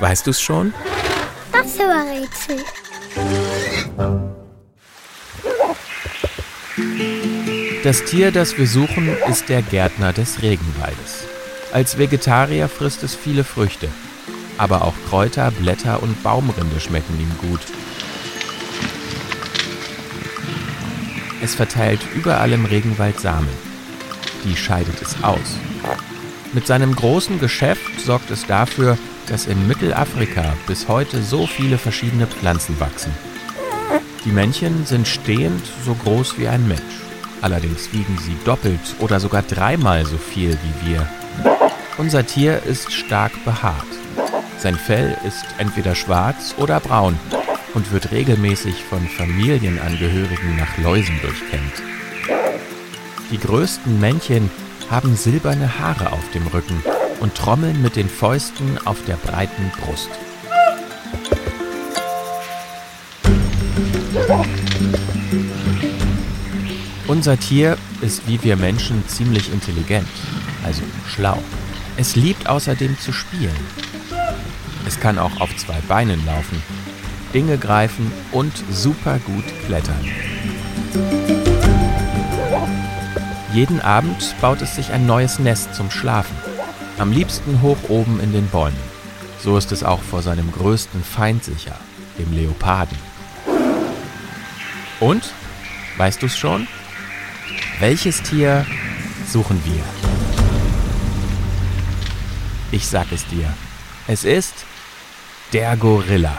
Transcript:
Weißt du es schon? Das war Rätsel. Das Tier, das wir suchen, ist der Gärtner des Regenwaldes. Als Vegetarier frisst es viele Früchte, aber auch Kräuter, Blätter und Baumrinde schmecken ihm gut. Es verteilt überall im Regenwald Samen. Die scheidet es aus. Mit seinem großen Geschäft sorgt es dafür, dass in Mittelafrika bis heute so viele verschiedene Pflanzen wachsen. Die Männchen sind stehend so groß wie ein Mensch. Allerdings wiegen sie doppelt oder sogar dreimal so viel wie wir. Unser Tier ist stark behaart. Sein Fell ist entweder schwarz oder braun und wird regelmäßig von Familienangehörigen nach Läusen durchkämmt. Die größten Männchen haben silberne Haare auf dem Rücken und trommeln mit den Fäusten auf der breiten Brust. Unser Tier ist wie wir Menschen ziemlich intelligent, also schlau. Es liebt außerdem zu spielen. Es kann auch auf zwei Beinen laufen, Dinge greifen und super gut klettern. Jeden Abend baut es sich ein neues Nest zum Schlafen. Am liebsten hoch oben in den Bäumen. So ist es auch vor seinem größten Feind sicher, dem Leoparden. Und? Weißt du es schon? Welches Tier suchen wir? Ich sag es dir. Es ist der Gorilla.